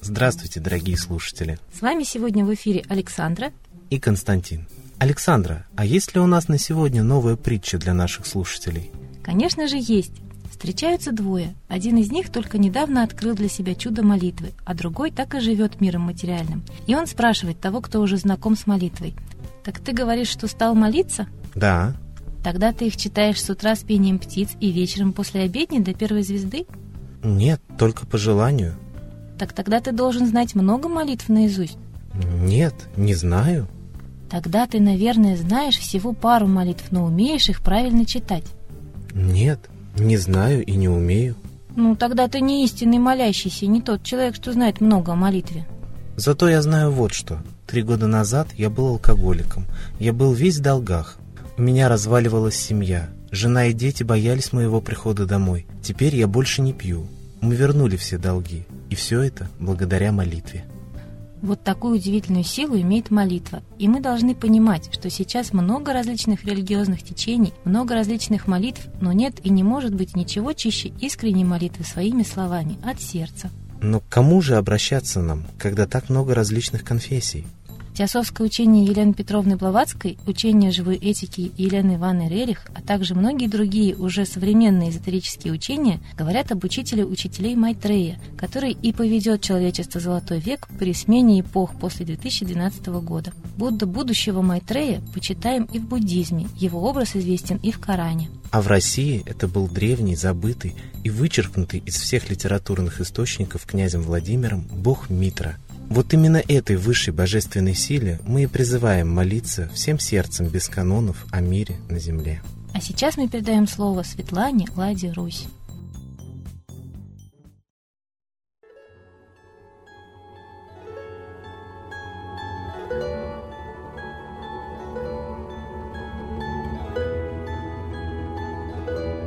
Здравствуйте, дорогие слушатели. С вами сегодня в эфире Александра и Константин. Александра, а есть ли у нас на сегодня новая притча для наших слушателей? Конечно же есть. Встречаются двое. Один из них только недавно открыл для себя чудо молитвы, а другой так и живет миром материальным. И он спрашивает того, кто уже знаком с молитвой. «Так ты говоришь, что стал молиться?» Да. Тогда ты их читаешь с утра с пением птиц и вечером после обедни до первой звезды? Нет, только по желанию. Так тогда ты должен знать много молитв наизусть. Нет, не знаю. Тогда ты, наверное, знаешь всего пару молитв, но умеешь их правильно читать. Нет, не знаю и не умею. Ну, тогда ты не истинный молящийся, не тот человек, что знает много о молитве. Зато я знаю вот что. Три года назад я был алкоголиком. Я был весь в долгах. У меня разваливалась семья. Жена и дети боялись моего прихода домой. Теперь я больше не пью. Мы вернули все долги. И все это благодаря молитве. Вот такую удивительную силу имеет молитва. И мы должны понимать, что сейчас много различных религиозных течений, много различных молитв, но нет и не может быть ничего чище искренней молитвы своими словами, от сердца. Но к кому же обращаться нам, когда так много различных конфессий? Теософское учение Елены Петровны Блаватской, учение живой этики Елены Ивановны Рерих, а также многие другие уже современные эзотерические учения говорят об учителе учителей Майтрея, который и поведет человечество золотой век при смене эпох после 2012 года. Будда будущего Майтрея почитаем и в буддизме, его образ известен и в Коране. А в России это был древний, забытый и вычеркнутый из всех литературных источников князем Владимиром бог Митра – вот именно этой высшей божественной силе мы и призываем молиться всем сердцем без канонов о мире на земле. А сейчас мы передаем слово Светлане Ладе Русь.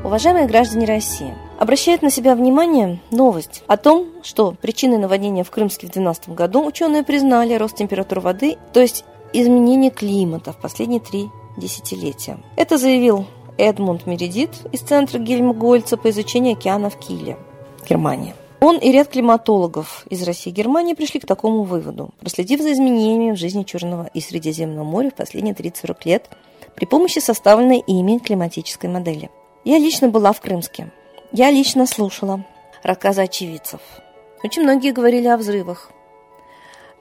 Уважаемые граждане России, обращает на себя внимание новость о том, что причиной наводнения в Крымске в 2012 году ученые признали рост температуры воды, то есть изменение климата в последние три десятилетия. Это заявил Эдмунд Мередит из Центра Гельмгольца по изучению океана в Киле, Германия. Он и ряд климатологов из России и Германии пришли к такому выводу, проследив за изменениями в жизни Черного и Средиземного моря в последние 30-40 лет при помощи составленной ими климатической модели. Я лично была в Крымске. Я лично слушала рассказы очевидцев. Очень многие говорили о взрывах,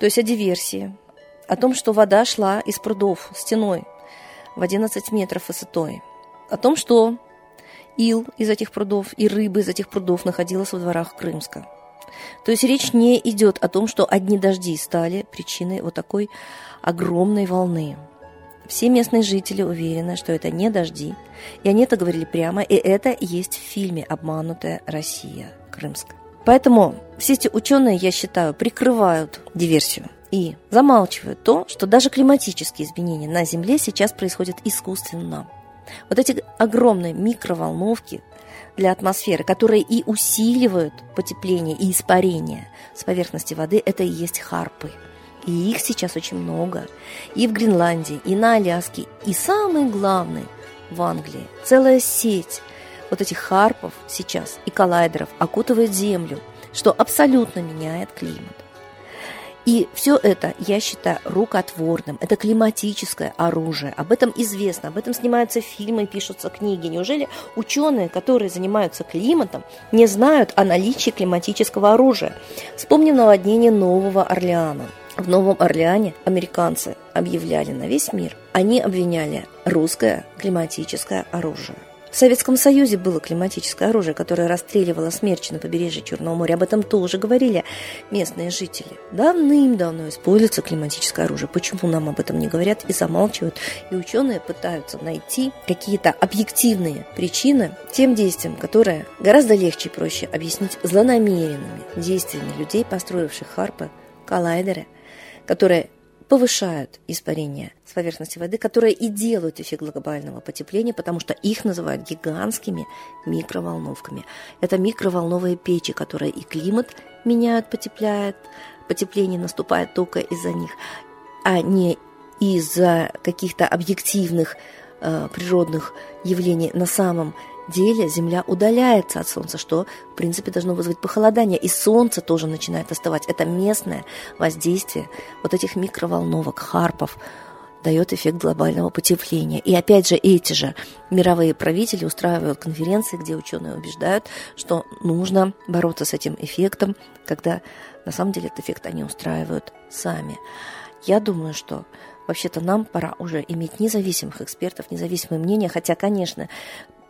то есть о диверсии, о том, что вода шла из прудов стеной в 11 метров высотой, о том, что ил из этих прудов и рыбы из этих прудов находилась во дворах Крымска. То есть речь не идет о том, что одни дожди стали причиной вот такой огромной волны. Все местные жители уверены, что это не дожди, и они это говорили прямо, и это есть в фильме «Обманутая Россия. Крымск». Поэтому все эти ученые, я считаю, прикрывают диверсию и замалчивают то, что даже климатические изменения на Земле сейчас происходят искусственно. Вот эти огромные микроволновки для атмосферы, которые и усиливают потепление и испарение с поверхности воды, это и есть харпы – и их сейчас очень много. И в Гренландии, и на Аляске, и самый главный в Англии. Целая сеть вот этих харпов сейчас и коллайдеров окутывает Землю, что абсолютно меняет климат. И все это, я считаю, рукотворным. Это климатическое оружие. Об этом известно, об этом снимаются фильмы, пишутся книги. Неужели ученые, которые занимаются климатом, не знают о наличии климатического оружия? Вспомним наводнение Нового Орлеана – в Новом Орлеане американцы объявляли на весь мир, они обвиняли русское климатическое оружие. В Советском Союзе было климатическое оружие, которое расстреливало смерчи на побережье Черного моря. Об этом тоже говорили местные жители. Давным-давно используется климатическое оружие. Почему нам об этом не говорят и замалчивают? И ученые пытаются найти какие-то объективные причины тем действиям, которые гораздо легче и проще объяснить злонамеренными действиями людей, построивших харпы, коллайдеры которые повышают испарение с поверхности воды, которые и делают эффект глобального потепления, потому что их называют гигантскими микроволновками. Это микроволновые печи, которые и климат меняют, потепляют, потепление наступает только из-за них, а не из-за каких-то объективных э, природных явлений на самом деле Земля удаляется от Солнца, что, в принципе, должно вызвать похолодание. И Солнце тоже начинает остывать. Это местное воздействие вот этих микроволновок, харпов, дает эффект глобального потепления. И опять же, эти же мировые правители устраивают конференции, где ученые убеждают, что нужно бороться с этим эффектом, когда на самом деле этот эффект они устраивают сами. Я думаю, что вообще-то нам пора уже иметь независимых экспертов, независимое мнение, хотя, конечно,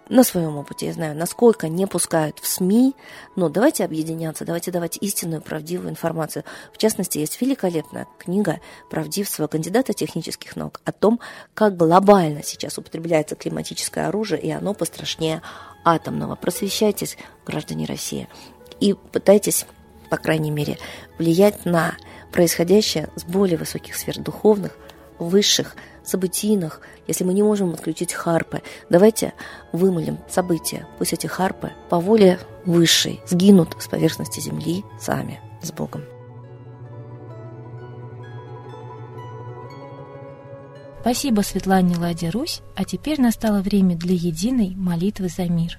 на своем опыте я знаю, насколько не пускают в СМИ, но давайте объединяться, давайте давать истинную, правдивую информацию. В частности, есть великолепная книга правдивства кандидата технических наук о том, как глобально сейчас употребляется климатическое оружие, и оно пострашнее атомного. Просвещайтесь, граждане России, и пытайтесь, по крайней мере, влиять на происходящее с более высоких сфер духовных, высших, событийных, если мы не можем отключить харпы, давайте вымолим события. Пусть эти харпы по воле высшей сгинут с поверхности Земли сами, с Богом. Спасибо Светлане Ладе Русь, а теперь настало время для единой молитвы за мир.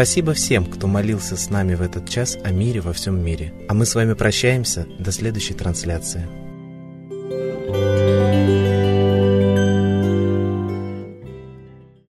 Спасибо всем, кто молился с нами в этот час о мире во всем мире. А мы с вами прощаемся до следующей трансляции.